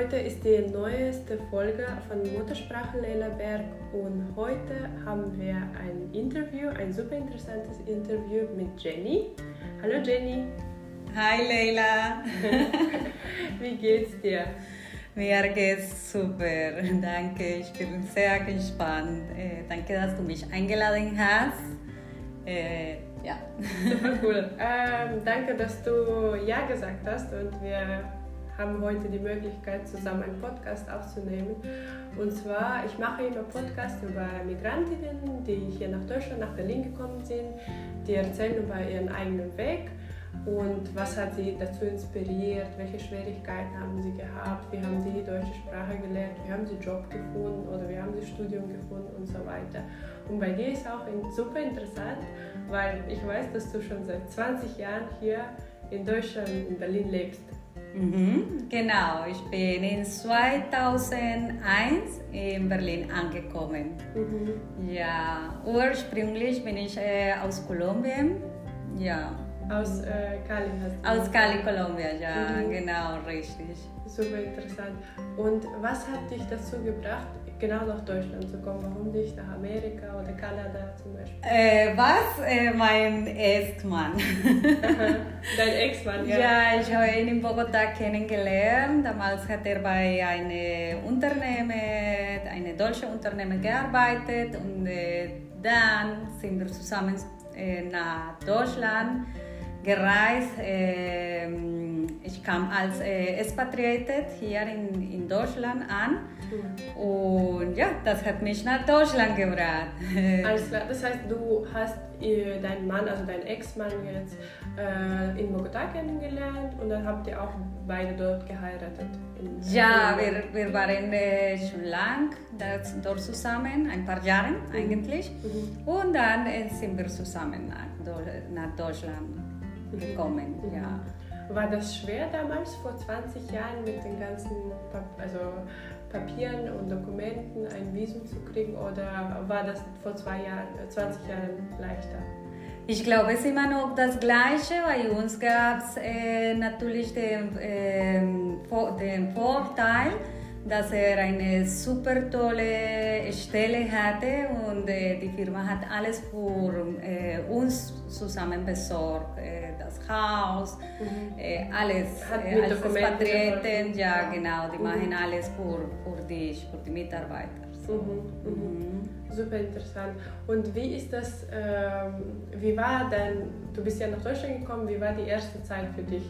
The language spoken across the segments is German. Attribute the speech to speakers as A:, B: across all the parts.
A: Heute ist die neueste Folge von Muttersprache Leila Berg und heute haben wir ein Interview, ein super interessantes Interview mit Jenny. Hallo Jenny.
B: Hi Leila.
A: Wie geht's dir?
B: Mir geht's super, danke. Ich bin sehr gespannt. Äh, danke, dass du mich eingeladen hast. Äh, ja.
A: Super cool. Ähm, danke, dass du Ja gesagt hast und wir haben heute die Möglichkeit, zusammen einen Podcast aufzunehmen. Und zwar, ich mache immer Podcasts über Migrantinnen, die hier nach Deutschland, nach Berlin gekommen sind. Die erzählen über ihren eigenen Weg und was hat sie dazu inspiriert, welche Schwierigkeiten haben sie gehabt, wie haben sie die deutsche Sprache gelernt, wie haben sie Job gefunden oder wie haben sie Studium gefunden und so weiter. Und bei dir ist auch super interessant, weil ich weiß, dass du schon seit 20 Jahren hier in Deutschland, in Berlin lebst.
B: Mhm, genau, ich bin in 2001 in Berlin angekommen. Mhm. Ja, ursprünglich bin ich äh, aus Kolumbien. Ja.
A: Aus äh, Cali
B: hast Aus Cali, Kolumbien, ja, mhm. genau, richtig.
A: Super interessant. Und was hat dich dazu gebracht, genau nach Deutschland zu kommen? Warum nicht nach Amerika oder Kanada zum Beispiel?
B: Äh, was? Äh, mein Ex-Mann.
A: Dein Ex-Mann, ja.
B: Ja, ich habe ihn in Bogotá kennengelernt. Damals hat er bei einem Unternehmen, einem deutschen Unternehmen gearbeitet und äh, dann sind wir zusammen äh, nach Deutschland gereist. Ähm, ich kam als äh, Expatriated hier in, in Deutschland an. Und ja, das hat mich nach Deutschland gebracht.
A: Alles klar. Das heißt, du hast äh, deinen Mann, also deinen Ex-Mann jetzt äh, in Bogotá kennengelernt und dann habt ihr auch beide dort geheiratet.
B: ja, wir, wir waren äh, schon lang dort zusammen, ein paar Jahre mhm. eigentlich. Mhm. Und dann äh, sind wir zusammen nach, nach Deutschland gekommen. Mhm. Ja.
A: War das schwer damals, vor 20 Jahren, mit den ganzen also Papieren und Dokumenten ein Visum zu kriegen oder war das vor zwei Jahren, 20 Jahren leichter?
B: Ich glaube, es ist immer noch das Gleiche. Bei uns gab es äh, natürlich den, äh, den Vorteil, dass er eine super tolle Stelle hatte und äh, die Firma hat alles für äh, uns zusammen besorgt. Äh, das Haus, mhm. Äh, alles.
A: Hat äh, als
B: Expatrieten, ja genau, die mhm. machen alles für, für dich, für die Mitarbeiter. So.
A: Mhm. Super interessant. Und wie ist das, ähm, wie war denn, du bist ja nach Deutschland gekommen, wie war die erste Zeit für dich?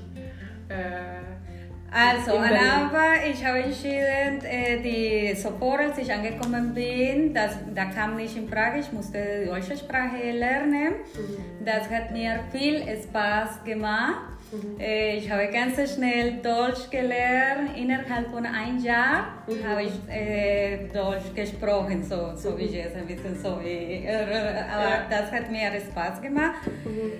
A: Äh,
B: also, am Anfang, ich habe entschieden, äh, die, sofort als ich angekommen bin, das, da kam nicht in Frage, ich musste die deutsche Sprache lernen. Mhm. Das hat mir viel Spaß gemacht. Mhm. Äh, ich habe ganz schnell Deutsch gelernt. Innerhalb von einem Jahr mhm. habe ich äh, Deutsch gesprochen, so, so wie jetzt, ein bisschen so wie. aber das hat mir Spaß gemacht. Mhm.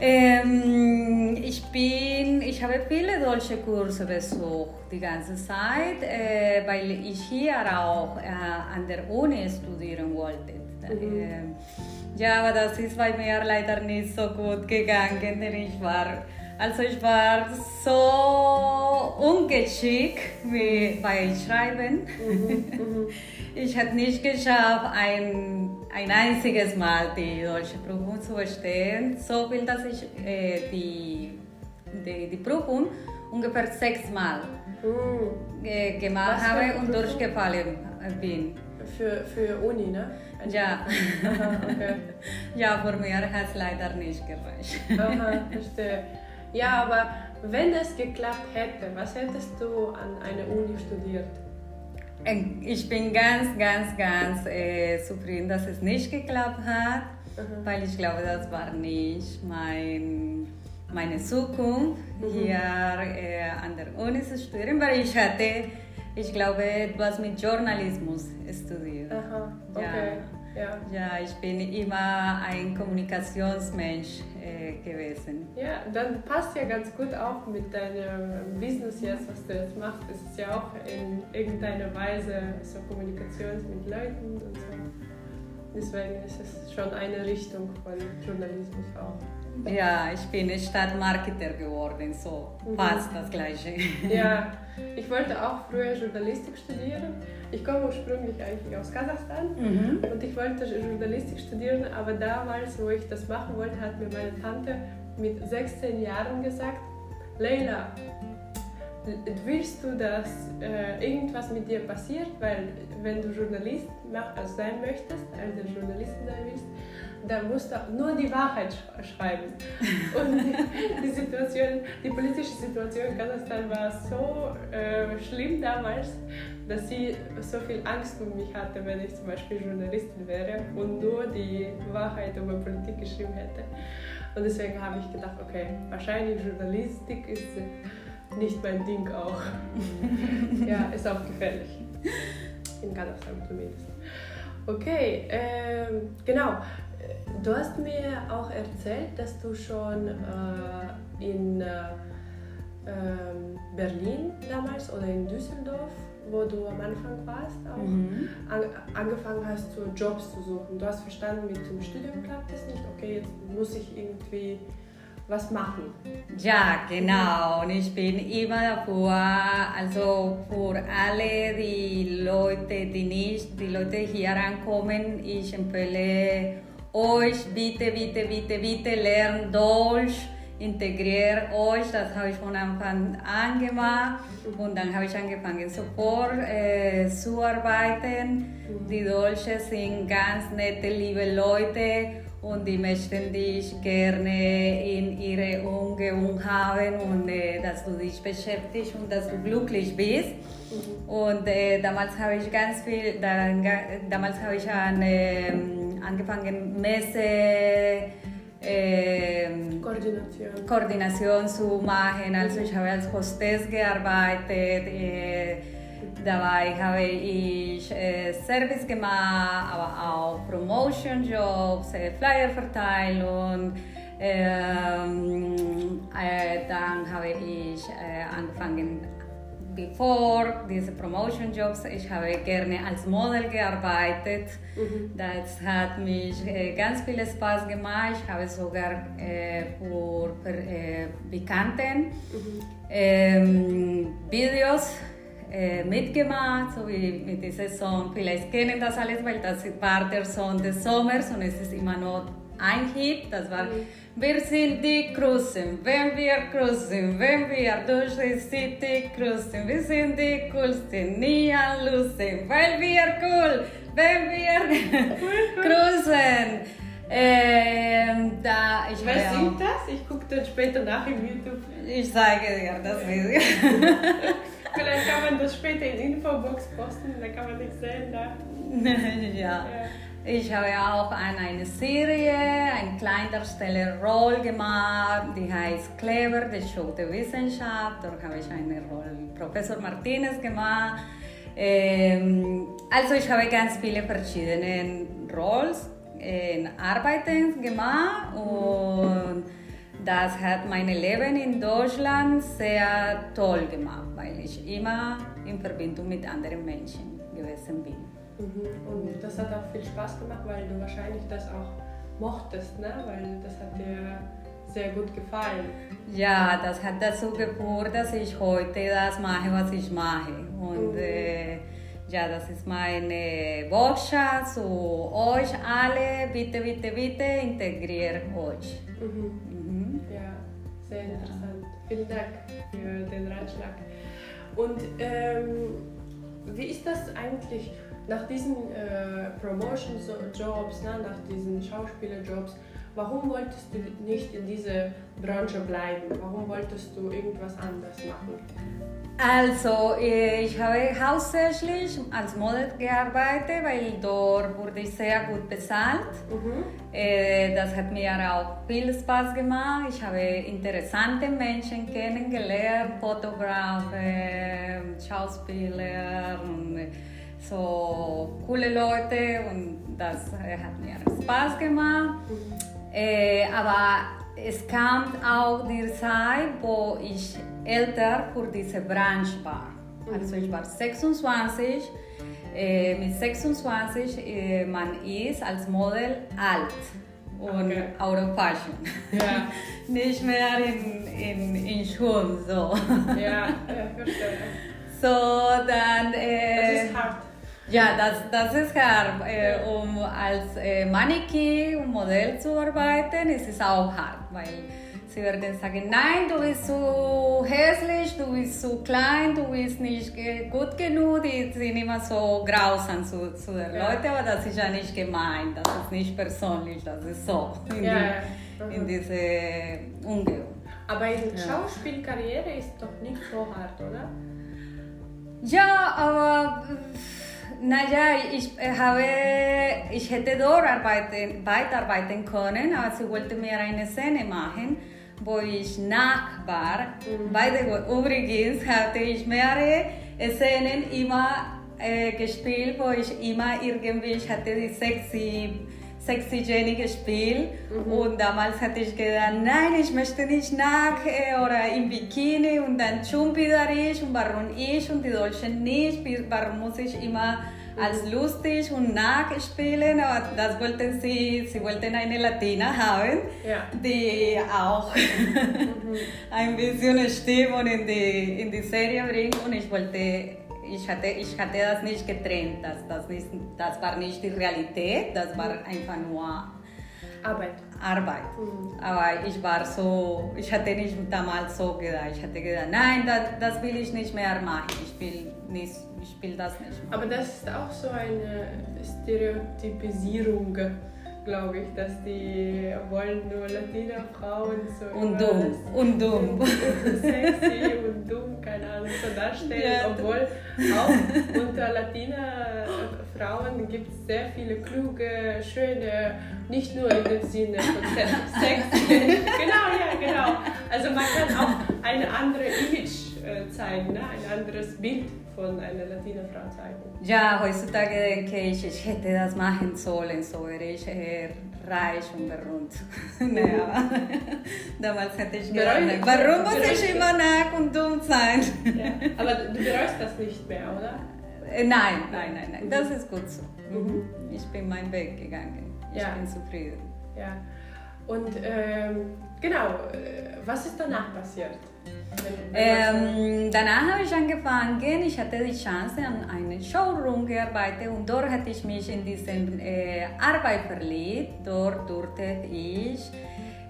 B: Ähm, ich bin, ich habe viele deutsche Kurse besucht die ganze Zeit, äh, weil ich hier auch äh, an der Uni studieren wollte. Mhm. Äh, ja, aber das ist bei mir leider nicht so gut gegangen, denn ich war, also ich war so ungeschickt wie bei Schreiben. Mhm. Mhm. Ich habe nicht geschafft, ein, ein einziges Mal die deutsche Prüfung zu bestehen. So viel, dass ich äh, die, die, die Prüfung ungefähr sechsmal mm. äh, gemacht habe und durchgefallen bin.
A: Für, für Uni, ne?
B: Ja. Aha, okay. ja, für mich hat es leider nicht gereicht.
A: Aha, verstehe. Ja, aber wenn es geklappt hätte, was hättest du an einer Uni studiert?
B: Ich bin ganz, ganz, ganz äh, zufrieden, dass es nicht geklappt hat, mhm. weil ich glaube, das war nicht mein, meine Zukunft, mhm. hier äh, an der Uni zu studieren, weil ich hatte, ich glaube, etwas mit Journalismus studiert.
A: Aha, okay.
B: Ja. Ja, ich bin immer ein Kommunikationsmensch äh, gewesen.
A: Ja, dann passt ja ganz gut auch mit deinem Business jetzt, was du jetzt machst. Es ist ja auch in irgendeiner Weise so Kommunikation mit Leuten und so. Deswegen ist es schon eine Richtung von Journalismus auch.
B: Ja, ich bin Stadtmarketer geworden, so mhm. fast das Gleiche.
A: Ja, ich wollte auch früher Journalistik studieren. Ich komme ursprünglich eigentlich aus Kasachstan mhm. und ich wollte Journalistik studieren, aber damals, wo ich das machen wollte, hat mir meine Tante mit 16 Jahren gesagt, Leila, willst du, dass äh, irgendwas mit dir passiert? Weil wenn du Journalist also sein möchtest, also Journalistin sein willst, dann musst du nur die Wahrheit sch schreiben. Und die, Situation, die politische Situation in Kasachstan war so äh, schlimm damals, dass sie so viel Angst um mich hatte, wenn ich zum Beispiel Journalistin wäre und nur die Wahrheit über Politik geschrieben hätte. Und deswegen habe ich gedacht, okay, wahrscheinlich Journalistik ist nicht mein Ding auch. ja, ist auch gefährlich. In Kasachstan zumindest. Okay, ähm, genau. Du hast mir auch erzählt, dass du schon äh, in äh, ähm, Berlin damals oder in Düsseldorf, wo du am Anfang warst, auch mhm. an, angefangen hast, so Jobs zu suchen. Du hast verstanden, mit dem Studium klappt es nicht. Okay, jetzt muss ich irgendwie was machen.
B: Ja, genau. Und ich bin immer dafür, also für alle die Leute, die nicht, die Leute hier ankommen, ich empfehle euch, bitte, bitte, bitte, bitte lernt Deutsch, integriert euch, das habe ich von Anfang an gemacht und dann habe ich angefangen sofort äh, zu arbeiten. Die Deutschen sind ganz nette, liebe Leute und die möchten dich gerne in ihre Umgebung haben und äh, dass du dich beschäftigst und dass du glücklich bist. Mhm. Und äh, damals habe ich ganz viel, da, damals habe ich an, äh, angefangen, Messe,
A: ähm, Koordination.
B: Koordination zu machen. Also ich habe als Hostess gearbeitet. Dabei habe ich äh, Service gemacht, aber auch Promotion-Jobs, äh, Flyerverteilung. Ähm, äh, dann habe ich angefangen, bevor diese Promotion-Jobs, ich habe gerne als Model gearbeitet. Mhm. Das hat mich ganz viel Spaß gemacht. Ich habe sogar für, für Bekannten mhm. ähm, Videos äh, mitgemacht, so wie mit dieser Song. Vielleicht kennen das alles, weil das war der Song des Sommers und es ist immer noch ein Hit. Das war Wir sind die Cruisen, wenn wir cruisen, wenn wir durch die City cruisen. Wir sind die Coolsten, nie an Lusen, weil wir cool, wenn wir cruisen. Ähm, da,
A: ich Wer singt das? Ich gucke dann später nach im YouTube.
B: Ich zeige dir das Video.
A: Vielleicht kann man das später in Infobox posten, dann kann man nicht sehen. Da.
B: ja. ja. Ich habe auch an eine Serie, eine Kleindarsteller-Rolle gemacht, die heißt Clever, die Show der Wissenschaft. Dort habe ich eine Rolle Professor Martinez gemacht. Ähm, also ich habe ganz viele verschiedene Rollen in Arbeiten gemacht und das hat mein Leben in Deutschland sehr toll gemacht, weil ich immer in Verbindung mit anderen Menschen gewesen bin.
A: Mhm. Und das hat auch viel Spaß gemacht, weil du wahrscheinlich das auch mochtest, ne? weil das hat dir sehr gut gefallen.
B: Ja, das hat dazu geführt, dass ich heute das mache, was ich mache. Und mhm. äh, ja, das ist meine Botschaft zu euch alle. Bitte, bitte, bitte integriert euch.
A: Mhm. Sehr interessant. Vielen Dank für den Ratschlag. Und ähm, wie ist das eigentlich nach diesen äh, Promotion-Jobs, ne, nach diesen Schauspielerjobs? Warum wolltest du nicht in dieser Branche bleiben? Warum wolltest du irgendwas anderes machen?
B: Also, ich habe hauptsächlich als Model gearbeitet, weil dort wurde ich sehr gut bezahlt. Mhm. Äh, das hat mir auch viel Spaß gemacht. Ich habe interessante Menschen kennengelernt, Fotografen, Schauspieler und so coole Leute und das hat mir Spaß gemacht. Mhm. Äh, aber es kam auch die Zeit, wo ich älter für diese Branche war. Also ich war 26. Äh, mit 26, äh, man ist als Model alt. und
A: Okay.
B: out of fashion.
A: Ja,
B: Nicht mehr in, in, in Schuhen, so.
A: ja, ja verstehe.
B: So, dann...
A: Das
B: Äh,
A: ist hart.
B: Ja, das, das ist hart. Äh, um als äh, Mannequin Modell zu arbeiten, ist es auch hart, weil sie werden sagen, nein, du bist zu hässlich, du bist zu klein, du bist nicht gut genug. Die sind immer so grausam zu, zu den
A: Ja.
B: Leuten, aber das ist ja nicht gemeint, das ist nicht persönlich, das ist so in,
A: Ja,
B: die,
A: ja.
B: in
A: Mhm.
B: diese Umgebung.
A: Aber in Schauspielkarriere ist doch nicht so hart, oder?
B: Ja, aber naja, ich äh, habe, ich hätte dort arbeiten, weiterarbeiten können, aber sie wollte mir eine Szene machen, wo ich nackt war. The way, übrigens hatte ich mehrere Szenen immer äh, gespielt, wo ich immer irgendwie, ich hatte die sexy sexy Jenny gespielt. Und damals hatte ich gedacht, nein, ich möchte nicht nackt äh, oder im Bikini. Und dann schon wieder ich und warum ich und die Deutschen nicht, warum muss ich immer als lustig und nackt spielen, aber das wollten sie, sie wollten eine Latina haben,
A: Ja.
B: die auch ein bisschen Stimmung in die, in die Serie bringt. Und ich wollte ich hatte, ich hatte das nicht getrennt, das, das, nicht, das war nicht die Realität, das war einfach nur
A: Arbeit.
B: Arbeit. Aber ich war so, ich hatte nicht damals so gedacht, ich hatte gedacht, nein, das, das will ich nicht mehr machen, ich will, nicht, ich will das nicht machen.
A: Aber das ist auch so eine Stereotypisierung, glaube ich, dass die wollen nur Latina-Frauen so
B: Und dumm, und dumm.
A: sexy und dumm, keine Ahnung, so darstellen,
B: Ja.
A: obwohl auch unter Latina-Frauen gibt es sehr viele kluge, schöne, nicht nur in dem Sinne von Se- sexy. genau, ja, genau. Also man kann auch eine andere Image äh, zeigen, ne? ein anderes Bild von einer Latina-Frau zeigen.
B: Ja, heutzutage denke ich, ich hätte das machen sollen, so wäre ich eher reich und berühmt. naja, damals hätte ich gedacht, warum muss ich immer nackt und dumm sein?
A: Ja. Aber du bereust das nicht mehr, oder?
B: Äh, nein, nein, nein, nein, das ist gut so. Mhm. Ich bin meinen Weg gegangen. Ich
A: Ja.
B: bin zufrieden.
A: Ja. Und ähm, genau, äh, was ist danach passiert?
B: Ähm, danach habe ich angefangen, ich hatte die Chance an einem Showroom gearbeitet und dort hatte ich mich in diese äh, Arbeit verliebt. Dort durfte ich,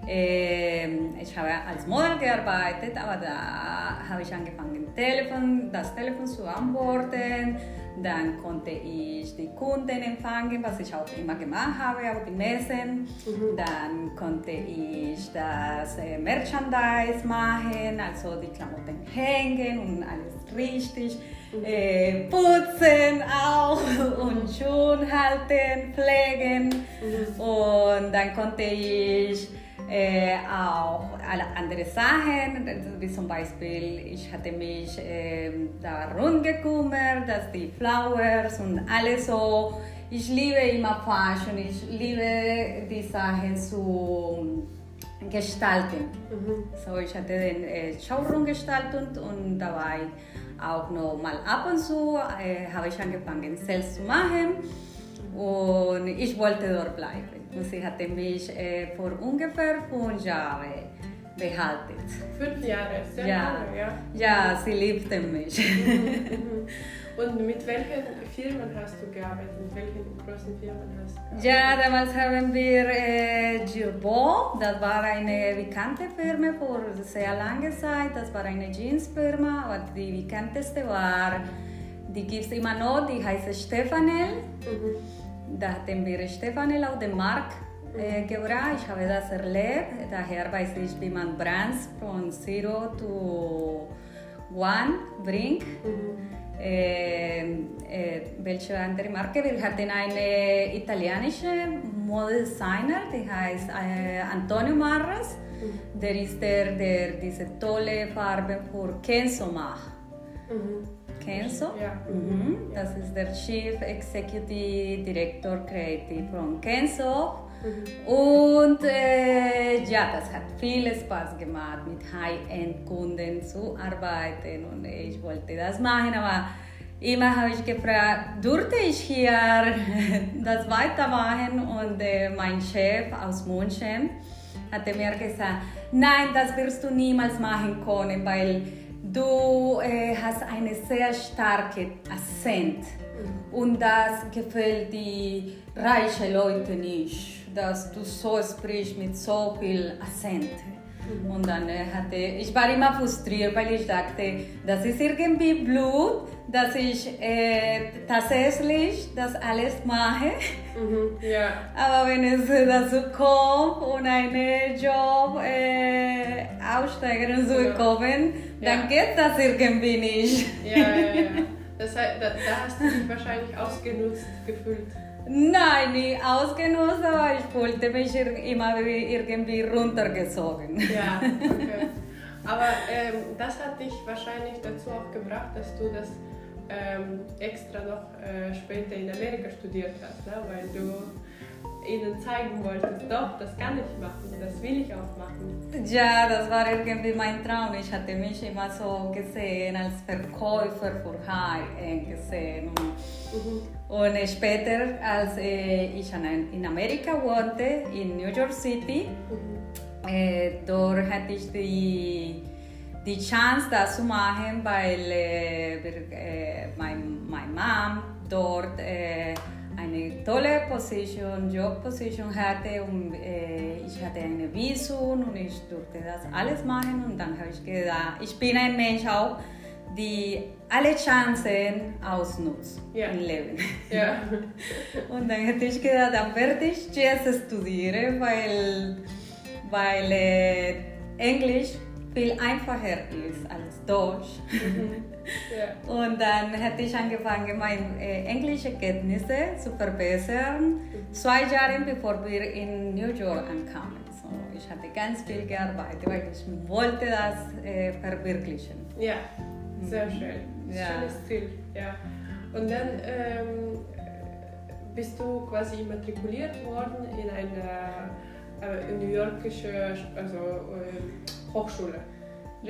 B: ähm, ich habe als Model gearbeitet, aber da habe ich angefangen, Telefon, das Telefon zu antworten. Dann konnte ich die Kunden empfangen, was ich auch immer gemacht habe auf die Messen. Dann konnte ich das äh, Merchandise machen, also die Klamotten hängen und alles richtig äh, putzen auch und schön halten, pflegen. Und dann konnte ich äh, auch alle andere Sachen, wie zum Beispiel, ich hatte mich äh, darum gekümmert, dass die Flowers und alles so, ich liebe immer Fashion, ich liebe die Sachen zu gestalten. So, ich hatte den äh, Showroom gestaltet und dabei auch noch mal ab und zu äh, habe ich angefangen, selbst zu machen und ich wollte dort bleiben. Und sie hatte mich äh, vor ungefähr fünf Jahren behalten.
A: Fünf Jahre, sehr
B: Ja.
A: lange, ja.
B: Ja, sie liebte mich.
A: Und mit welchen Firmen hast du gearbeitet? Mit welchen großen Firmen hast du gearbeitet?
B: Ja, damals haben wir äh, Girbo, das war eine bekannte Firma vor sehr langer Zeit. Das war eine Jeansfirma, aber die bekannteste war, die gibt es immer noch, die heißt Stefanel. Da hatten wir Stefanel auf dem Markt äh, gebracht. Ich habe das erlebt, daher weiß ich, wie man Brands von Zero to One bringt. Äh, äh, welche andere Marke? Wir hatten eine italienische Modedesigner, die heißt Antonio Marras. Der ist der, der diese tolle Farben für Kenzo macht.
A: Mhm.
B: Kenzo?
A: Ja.
B: Mhm. Das ist der Chief Executive Director Creative von Kenzo. Und äh, ja, das hat viel Spaß gemacht, mit High-End-Kunden zu arbeiten und ich wollte das machen, aber immer habe ich gefragt, durfte ich hier das weitermachen? Und äh, mein Chef aus München hatte mir gesagt, nein, das wirst du niemals machen können, weil du äh, hast eine sehr starke Akzent mhm. und das gefällt die reichen Leute nicht, dass du so sprichst mit so viel Akzent. Und dann hatte ich war immer frustriert, weil ich dachte, das ist irgendwie Blut, dass ich äh, tatsächlich das alles mache. Mhm, ja. Aber wenn es dazu kommt und einen Job äh, aussteigen und so ja. kommen, dann ja. geht das irgendwie nicht.
A: Ja, ja, ja. Das da, da hast du dich wahrscheinlich ausgenutzt gefühlt.
B: Nein, nicht ausgenutzt, aber ich fühlte mich immer irgendwie runtergezogen.
A: Ja, okay. Aber ähm, das hat dich wahrscheinlich dazu auch gebracht, dass du das ähm, extra noch äh, später in Amerika studiert hast, ne? weil du ihnen zeigen wolltest, doch, das kann ich machen, das will ich auch machen.
B: Ja, das war irgendwie mein Traum. Ich hatte mich immer so gesehen als Verkäufer für High gesehen. Und, mhm. und später, als äh, ich in Amerika wohnte, in New York City, mhm. äh, dort hatte ich die die Chance, das zu machen, weil äh, äh, mein, mein Mom dort äh, eine tolle Position, Jobposition hatte und äh, ich hatte eine Visum und ich durfte das alles machen und dann habe ich gedacht, ich bin ein Mensch auch, die alle Chancen ausnutzt ja. im Leben. Ja. und dann hätte ich gedacht, dann werde ich Jazz studieren, weil, weil äh, Englisch viel einfacher ist als Deutsch. Mhm. Ja. Und dann hätte ich angefangen, meine äh, englische Kenntnisse zu verbessern, zwei Jahre bevor wir in New York ankamen. So, ich hatte ganz viel gearbeitet, weil ich wollte das äh, verwirklichen.
A: Ja, sehr mhm. schön. Ja. Schönes Ziel. Ja. Und dann ähm, bist du quasi immatrikuliert worden in eine äh, New Yorkische also, äh, Hochschule.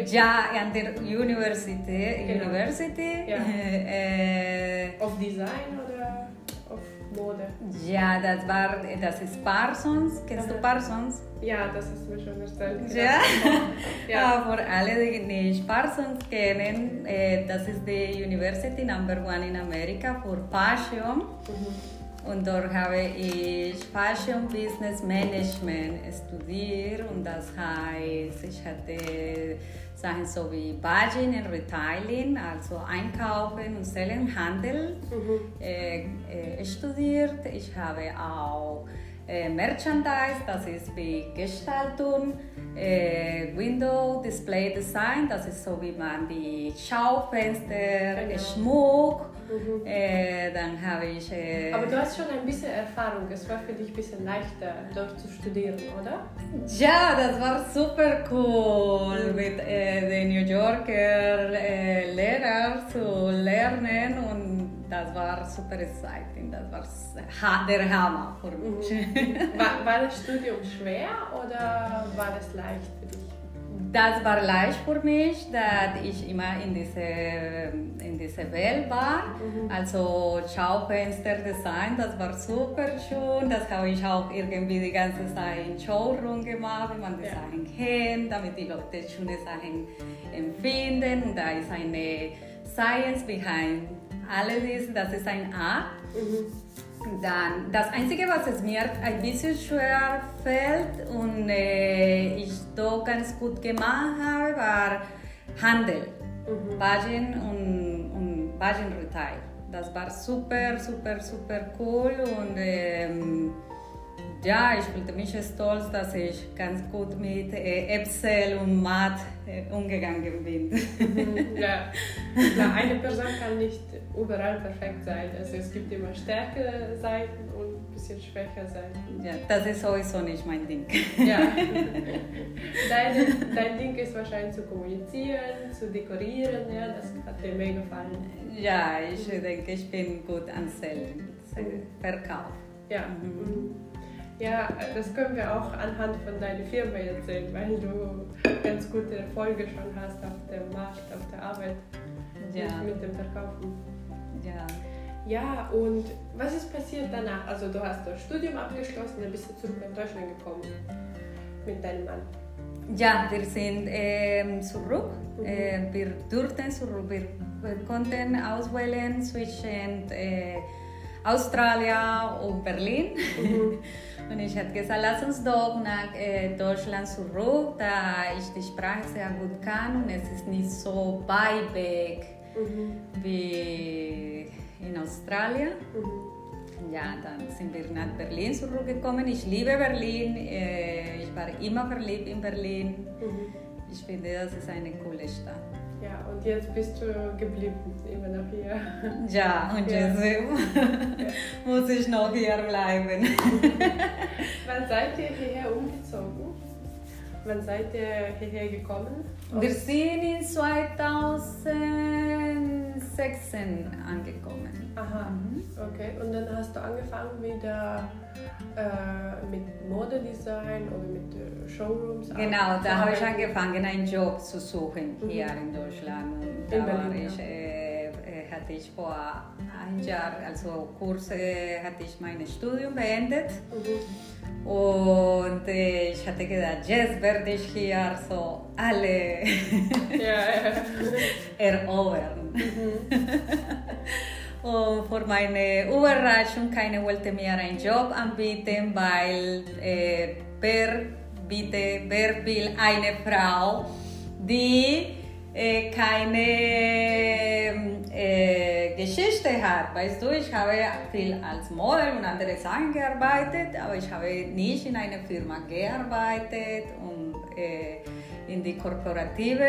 B: Ja, an der University. Genau. University. Ja.
A: Äh, auf Design oder auf Mode?
B: Ja, das war, das ist Parsons. Kennst Aha. du Parsons?
A: Ja, das hast du mir schon erzählt.
B: Ja, ja. für alle, die nicht Parsons kennen, äh, das ist die University Number One in Amerika für Fashion. Mhm. Und dort habe ich Fashion Business Management studiert und das heißt, ich hatte Sachen so wie Budgeting und Retailing, also Einkaufen und Sellen, Handel mhm. äh, äh, studiert. Ich habe auch äh, Merchandise, das ist wie Gestaltung, äh, Window Display Design, das ist so wie man die Schaufenster, genau. Schmuck, mhm. äh, dann habe ich...
A: Aber du hast schon ein bisschen Erfahrung, es war für dich ein bisschen leichter dort zu studieren, oder?
B: Ja, das war super cool mhm. mit den New Yorker Lehrern zu lernen und das war super exciting, das war der Hammer für mich.
A: Mhm. War, war das Studium schwer oder war das leicht für dich?
B: Das war leicht für mich, da ich immer in diese, in diese Welt war. Mhm. Also Schaufensterdesign, das war super schön. Das habe ich auch irgendwie die ganze Zeit in Showroom gemacht, wenn man die ja. Sachen kennt, damit die Leute schöne Sachen empfinden. Und da ist eine Science behind alles das ist ein A. Mhm. Dann das Einzige, was es mir ein bisschen schwer fällt und äh, ich doch ganz gut gemacht habe, war Handel, mhm. Bagin und, und Retail. Das war super, super, super cool und ähm, ja, ich fühlte mich stolz, dass ich ganz gut mit äh, Excel und Math äh, umgegangen bin.
A: Mhm, ja. Klar, eine Person kann nicht überall perfekt sein. Also es gibt immer stärkere Seiten und ein bisschen schwächere Seiten.
B: Ja, das ist sowieso nicht mein Ding.
A: Ja. Dein, dein Ding ist wahrscheinlich zu kommunizieren, zu dekorieren. Ja, das hat dir mega gefallen.
B: Ja, ich denke, ich bin gut an Sellen, Verkauf.
A: Ja. Mhm. Ja, das können wir auch anhand von deiner Firma erzählen, weil du ganz gute Erfolge schon hast auf dem Markt, auf der Arbeit ja. mit dem Verkaufen.
B: Ja.
A: Ja, und was ist passiert danach? Also du hast das Studium abgeschlossen, dann bist du zurück nach Deutschland gekommen mit deinem Mann.
B: Ja, wir sind ähm, zurück. Mhm. Äh, wir durften zurück. Wir, wir konnten auswählen zwischen äh, Australien und Berlin. Mhm. und ich habe gesagt, lass uns doch nach äh, Deutschland zurück, da ich die Sprache sehr gut kann und es ist nicht so weit weg mhm. wie in Australien. Mhm. Ja, dann sind wir nach Berlin zurückgekommen. Ich liebe Berlin. Äh, ich war immer verliebt in Berlin. Mhm. Ich finde, das ist eine coole Stadt.
A: Ja, und jetzt bist du geblieben, immer noch hier.
B: Ja, und ja. jetzt ja. muss ich noch hier bleiben.
A: Wann seid ihr hierher umgezogen? Wann seid ihr hierher gekommen?
B: Wir sind in 2016 angekommen.
A: Aha, mhm. okay. Und dann hast du angefangen wieder äh, mit Modedesign oder mit äh, Showrooms?
B: Genau, da habe ich angefangen, einen Job zu suchen mhm. hier in Deutschland. Und da in Berlin, ich, äh, äh, hatte ich vor ein Jahr, also Kurse, hatte ich mein Studium beendet. Mhm. Und äh, ich hatte gedacht, jetzt werde ich hier so alle erobern. Mhm. Und für meine Überraschung, keiner wollte mir einen Job anbieten, weil äh, wer, bitte, wer will eine Frau, die äh, keine äh, Geschichte hat. Weißt du, ich habe viel als Model und andere Sachen gearbeitet, aber ich habe nicht in einer Firma gearbeitet und äh, in die korporative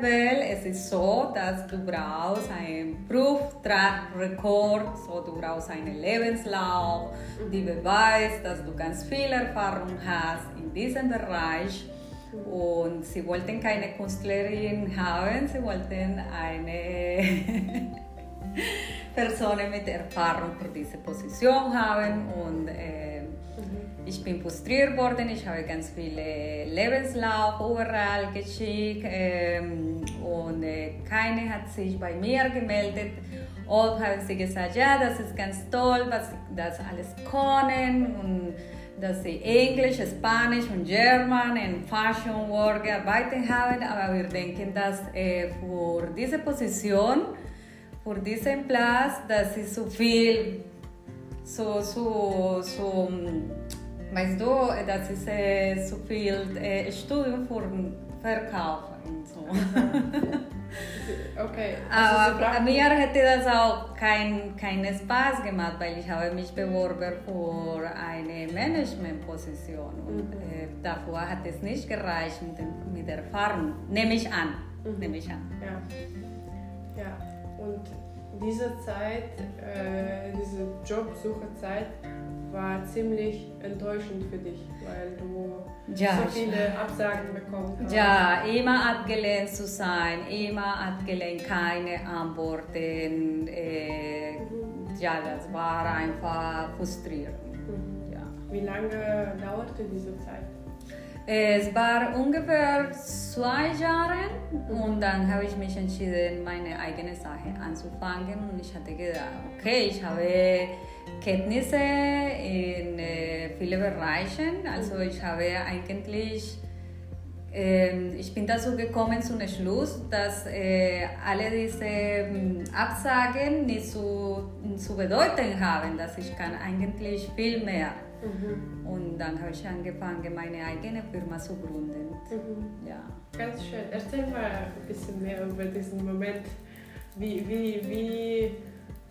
B: Welt es ist so, dass du brauchst einen Prüfrekord, so du brauchst einen Lebenslauf, die beweist, dass du ganz viel Erfahrung hast in diesem Bereich. Und sie wollten keine Künstlerin haben, sie wollten eine Person mit Erfahrung für diese Position haben. Und äh, ich bin frustriert worden, ich habe ganz viele Lebenslauf überall geschickt ähm, und äh, keine hat sich bei mir gemeldet. Oft haben sie gesagt, ja, das ist ganz toll, was sie das alles können und dass sie Englisch, Spanisch und German und Fashion Work gearbeitet haben, aber wir denken, dass äh, für diese Position, für diesen Platz, das ist zu viel, so, so, so Weißt du, das ist so viel äh, Studium für Verkauf und so.
A: okay.
B: Also Aber mir hätte das auch keinen kein Spaß gemacht, weil ich habe mich beworben für eine Managementposition und mhm. äh, davor hat es nicht gereicht mit, mit der Erfahrung. Nehme ich an. Mhm. Nehme ich an.
A: Ja. ja. Und diese Zeit, äh, diese Jobsuchezeit, war ziemlich enttäuschend für dich, weil du ja, so viele Absagen bekommen hast.
B: Ja, immer abgelehnt zu sein, immer abgelehnt, keine Antworten. Äh, mhm. Ja, das war einfach frustrierend. Mhm. Ja.
A: Wie lange dauerte diese Zeit?
B: Es war ungefähr zwei Jahre und dann habe ich mich entschieden, meine eigene Sache anzufangen und ich hatte gedacht, okay, ich habe Kenntnisse in äh, vielen Bereichen. Also ich habe eigentlich, äh, ich bin dazu gekommen zum Schluss, dass äh, alle diese äh, Absagen nicht zu, zu bedeuten haben, dass ich kann eigentlich viel mehr. Mhm. Und dann habe ich angefangen, meine eigene Firma zu gründen. Mhm. Ja.
A: Ganz schön. Erzähl mal ein bisschen mehr über diesen Moment. Wie, wie, wie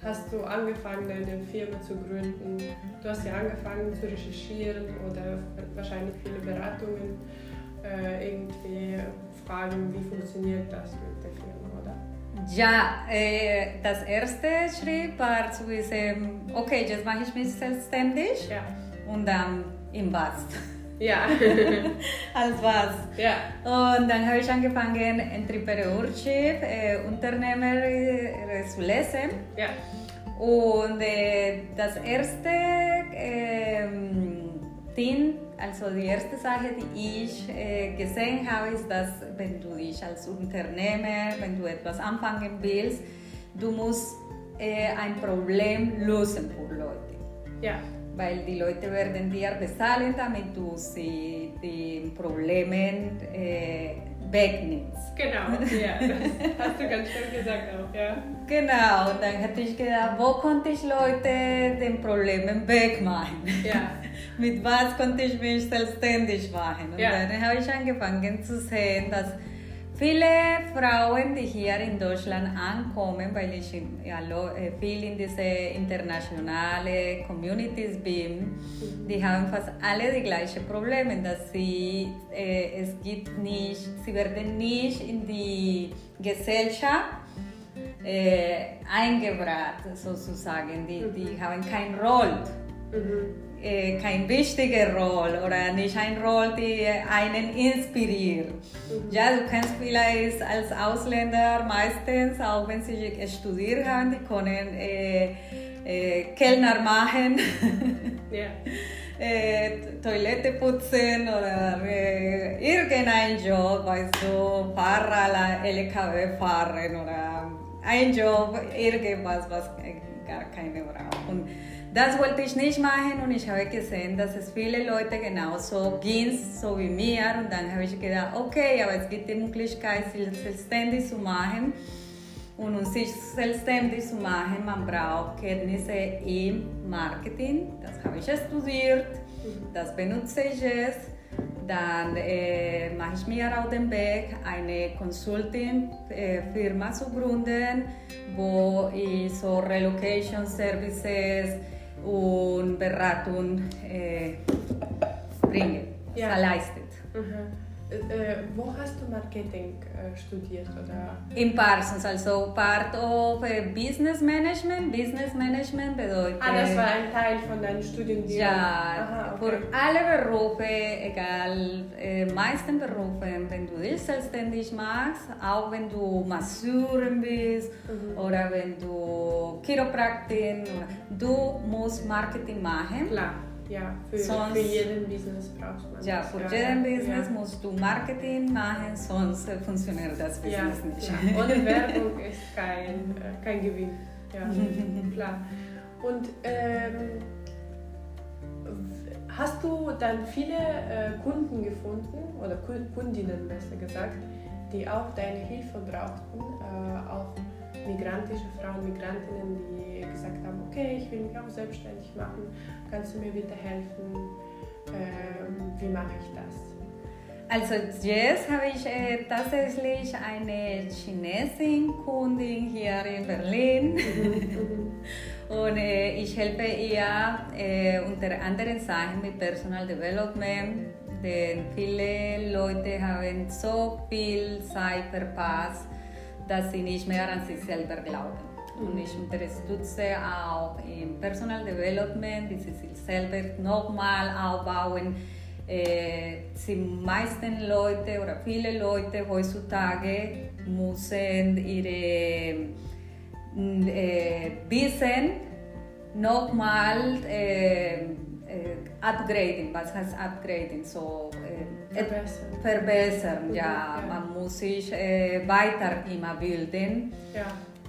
A: hast du angefangen, deine Firma zu gründen? Du hast ja angefangen zu recherchieren oder wahrscheinlich viele Beratungen, äh, irgendwie fragen, wie funktioniert das mit der Firma, oder?
B: Ja, äh, das erste Schritt war zu wissen, okay, jetzt mache ich mich selbstständig ja. und dann im was.
A: Ja.
B: Als was.
A: Ja.
B: Und dann habe ich angefangen, Entrepreneurship, äh, Unternehmer äh, zu lesen.
A: Ja.
B: Und äh, das erste äh, Ding, also die erste Sache, die ich äh, gesehen habe, ist, dass wenn du dich als Unternehmer, wenn du etwas anfangen willst, du musst äh, ein Problem lösen für Leute.
A: Ja.
B: Weil die Leute werden dir bezahlen, damit du sie die Probleme äh, wegnimmst.
A: Genau, ja, das hast du ganz schön gesagt auch, ja.
B: Genau, dann hätte ich gedacht, wo konnte ich Leute den Problemen wegmachen?
A: Ja.
B: Mit was konnte ich mich selbstständig machen? Und
A: Ja.
B: dann habe ich angefangen zu sehen, dass viele Frauen, die hier in Deutschland ankommen, weil ich äh, viel in diese internationale Communities bin, die haben fast alle die gleichen Probleme, dass sie, äh, es gibt nicht, sie werden nicht in die Gesellschaft äh, eingebracht, sozusagen. Die, die haben keine Rolle,
A: Mhm.
B: Äh, keine wichtige Rolle oder nicht eine Rolle, die einen inspiriert. Ja, du kannst vielleicht als Ausländer meistens, auch wenn sie studiert haben, die können äh, äh, Kellner machen. Äh, Toilette putzen oder irgendein Job, weißt du, Fahrer, LKW fahren oder ein Job, irgendwas, was gar keine braucht. Und das wollte ich nicht machen und ich habe gesehen, dass es viele Leute genauso ging, so wie mir. Und dann habe ich gedacht, okay, aber es gibt die Möglichkeit, sich selbstständig zu machen. Und um sich selbstständig zu machen, man braucht Kenntnisse im Marketing. Das habe ich studiert, das benutze ich es. Dann äh, mache ich mir auf den Weg, eine Consulting-Firma zu gründen, wo ich so Relocation Services und Beratung äh, bringe,
A: Ja.
B: leistet.
A: Mhm. Äh, äh, wo hast du Marketing äh, studiert? Oder?
B: In Parsons, also part of äh, Business Management. Business Management bedeutet.
A: Ah, das war ein Teil von deinem Studium.
B: Ja,
A: Aha, okay.
B: für alle Berufe, egal, äh, meisten Berufe, wenn du dich selbstständig machst, auch wenn du Masseurin bist
A: Mhm.
B: oder wenn du Chiropraktin, du musst Marketing machen.
A: Klar, ja, für,
B: Sonst-
A: für jeden Business brauchst man
B: Ja, für jeden Business
A: ja.
B: musst du Marketing machen, sonst äh, funktioniert das
A: Ja,
B: Business nicht.
A: klar. Ohne Werbung ist kein, äh, kein Gewinn. Ja, klar. Und ähm, hast du dann viele äh, Kunden gefunden, oder Ku- Kundinnen besser gesagt, die auch deine Hilfe brauchten, äh, auch migrantische Frauen, Migrantinnen, die gesagt haben, okay, ich will mich auch selbstständig machen, kannst du mir bitte helfen, ähm, wie mache ich das?
B: Also jetzt habe ich äh, tatsächlich eine Chinesin Kundin hier in Berlin und äh, ich helfe ihr äh, unter anderen Sachen mit Personal Development, denn viele Leute haben so viel Zeit verpasst, dass sie nicht mehr an sich selber glauben. Und ich unterstütze auch im Personal Development, sie sich selber nochmal aufbauen. Äh, die meisten Leute oder viele Leute heutzutage müssen ihre mm, äh, Wissen nochmal äh, äh, upgraden. Was heißt upgraden? So,
A: Verbessern.
B: verbessern. Ja,
A: ja.
B: man muss sich weiter immer bilden.
A: Ja.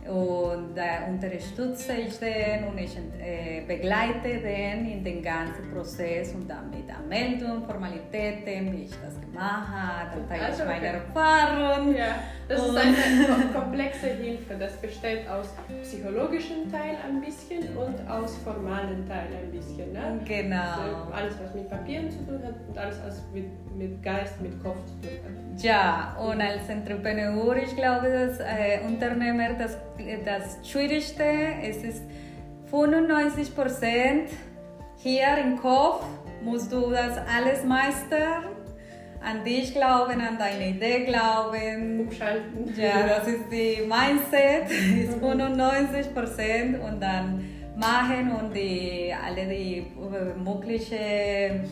B: Und da unterstütze ich den und ich äh, begleite den in den ganzen Prozess und dann mit Anmeldung, Formalitäten, wie ich das gemacht habe, dann teile
A: Also,
B: ich meine
A: okay.
B: Erfahrung.
A: Ja, das ist eine kom- komplexe Hilfe. Das besteht aus psychologischen Teil ein bisschen und aus formalen Teil ein bisschen. Ne?
B: Genau.
A: Alles, was mit Papieren zu tun hat und alles, was mit, mit Geist, mit Kopf zu tun hat.
B: Ja, und als Entrepreneur, ich glaube, dass äh, Unternehmer das, das Schwierigste es ist 95 Prozent hier im Kopf musst du das alles meistern. An dich glauben, an deine Idee glauben.
A: Umschalten.
B: Ja, das ist die Mindset, ist 95 Prozent und dann machen und die, alle die äh, möglichen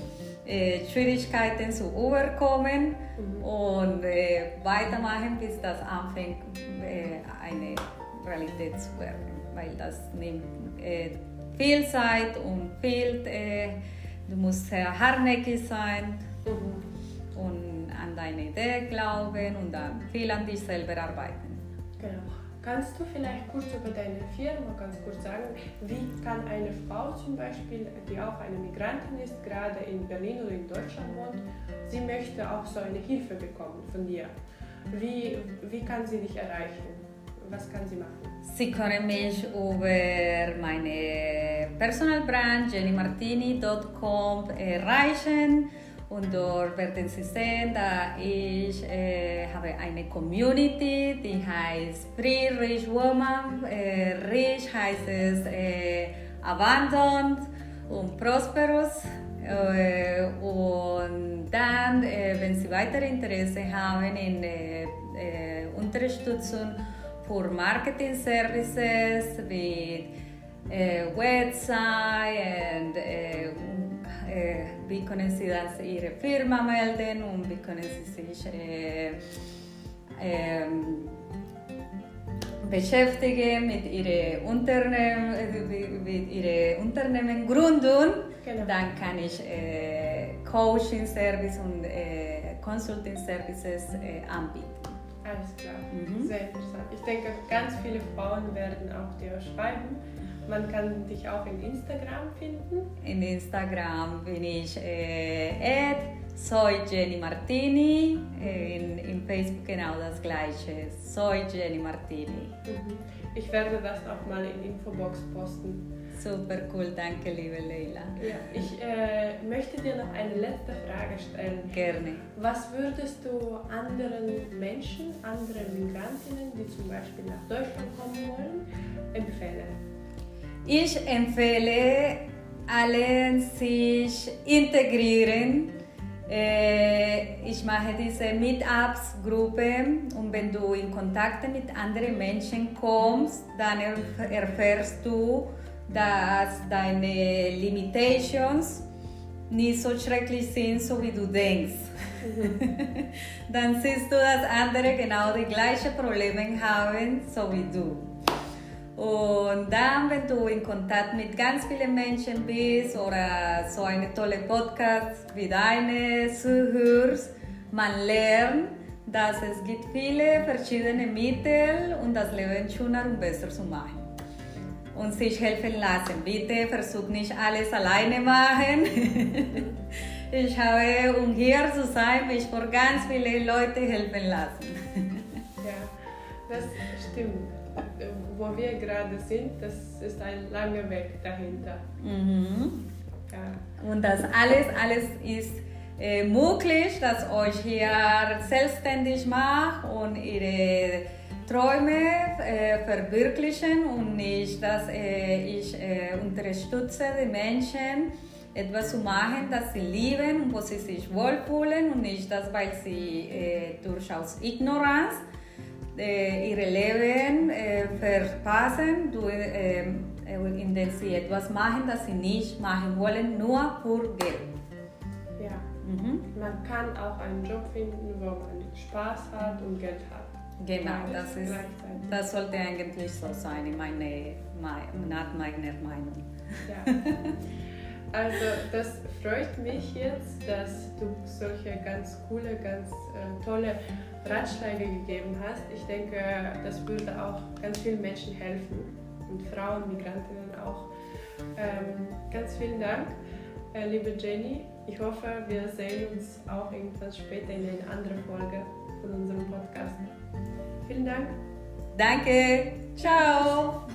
B: äh, Schwierigkeiten zu überkommen und äh, weitermachen, bis das anfängt, äh, eine Realität zu werden. Weil das nimmt äh, viel Zeit und viel, äh, du musst sehr hartnäckig sein
A: Mhm.
B: und an deine Idee glauben und dann viel an dich selber arbeiten.
A: Genau. Kannst du vielleicht kurz über deine Firma ganz kurz sagen, wie kann eine Frau zum Beispiel, die auch eine Migrantin ist, gerade in Berlin oder in Deutschland wohnt, sie möchte auch so eine Hilfe bekommen von dir. Wie, wie kann sie dich erreichen? Was kann sie machen?
B: Sie können mich über meine Personalbrand jennymartini.com erreichen. Und dort werden Sie sehen, dass ich äh, habe eine Community, die heißt Free Rich Woman. Äh, rich heißt es äh, Abandoned und Prosperous. Äh, und dann, wenn Sie weitere Interesse haben in Unterstützung für Marketing Services wie Website und äh, wie können Sie das Ihre Firma melden und wie können Sie sich äh, äh, beschäftigen mit Ihrem Unternehmen, mit Ihre Unternehmen gründen, genau. dann kann ich äh, Coaching Service und äh, Consulting Services anbieten.
A: Alles klar, mhm. sehr interessant. Ich denke, ganz viele Frauen werden auch dir schreiben man kann dich auch in Instagram finden.
B: In Instagram bin ich äh, soy Jenny Martini. Äh, in, in Facebook genau das gleiche. Soy Jenny Martini.
A: Mhm. Ich werde das auch mal in Infobox posten.
B: Super cool, danke liebe Leila.
A: Ja, ich äh, möchte dir noch eine letzte Frage stellen.
B: Gerne.
A: Was würdest du anderen Menschen, anderen Migrantinnen, die zum Beispiel nach Deutschland kommen wollen, empfehlen?
B: Ich empfehle allen, sich integrieren. Äh, ich mache diese Meetups-Gruppe und wenn du in Kontakt mit anderen Menschen kommst, dann erfährst du, dass deine Limitations nicht so schrecklich sind, so wie du denkst. dann siehst du, dass andere genau die gleichen Probleme haben, so wie du. Und dann, wenn du in Kontakt mit ganz vielen Menschen bist oder so eine tolle Podcast wie deine zuhörst, man lernt, dass es gibt viele verschiedene Mittel, um das Leben schöner und besser zu machen. Und sich helfen lassen. Bitte versuch nicht alles alleine machen. ich habe, um hier zu sein, mich vor ganz vielen Leuten helfen lassen.
A: ja, das stimmt wo wir gerade sind, das ist ein langer Weg dahinter.
B: Mhm. Ja. Und das alles, alles ist äh, möglich, dass euch hier selbstständig macht und ihre Träume äh, verwirklichen und nicht, dass äh, ich äh, unterstütze die Menschen, etwas zu machen, das sie lieben und wo sie sich wohlfühlen und nicht das, weil sie äh, durchaus Ignoranz ihre Leben äh, verpassen, durch, äh, indem sie etwas machen, das sie nicht machen wollen, nur für Geld.
A: Ja, mhm. man kann auch einen Job finden, wo man Spaß hat und Geld hat.
B: Genau, das, ist, das sollte eigentlich so sein, in meine, nach meiner Meinung. Ja.
A: Also das freut mich jetzt, dass du solche ganz coole, ganz äh, tolle Ratschläge gegeben hast. Ich denke, das würde auch ganz vielen Menschen helfen und Frauen, Migrantinnen auch. Ähm, ganz vielen Dank, äh, liebe Jenny. Ich hoffe, wir sehen uns auch irgendwann später in einer anderen Folge von unserem Podcast. Vielen Dank.
B: Danke. Ciao.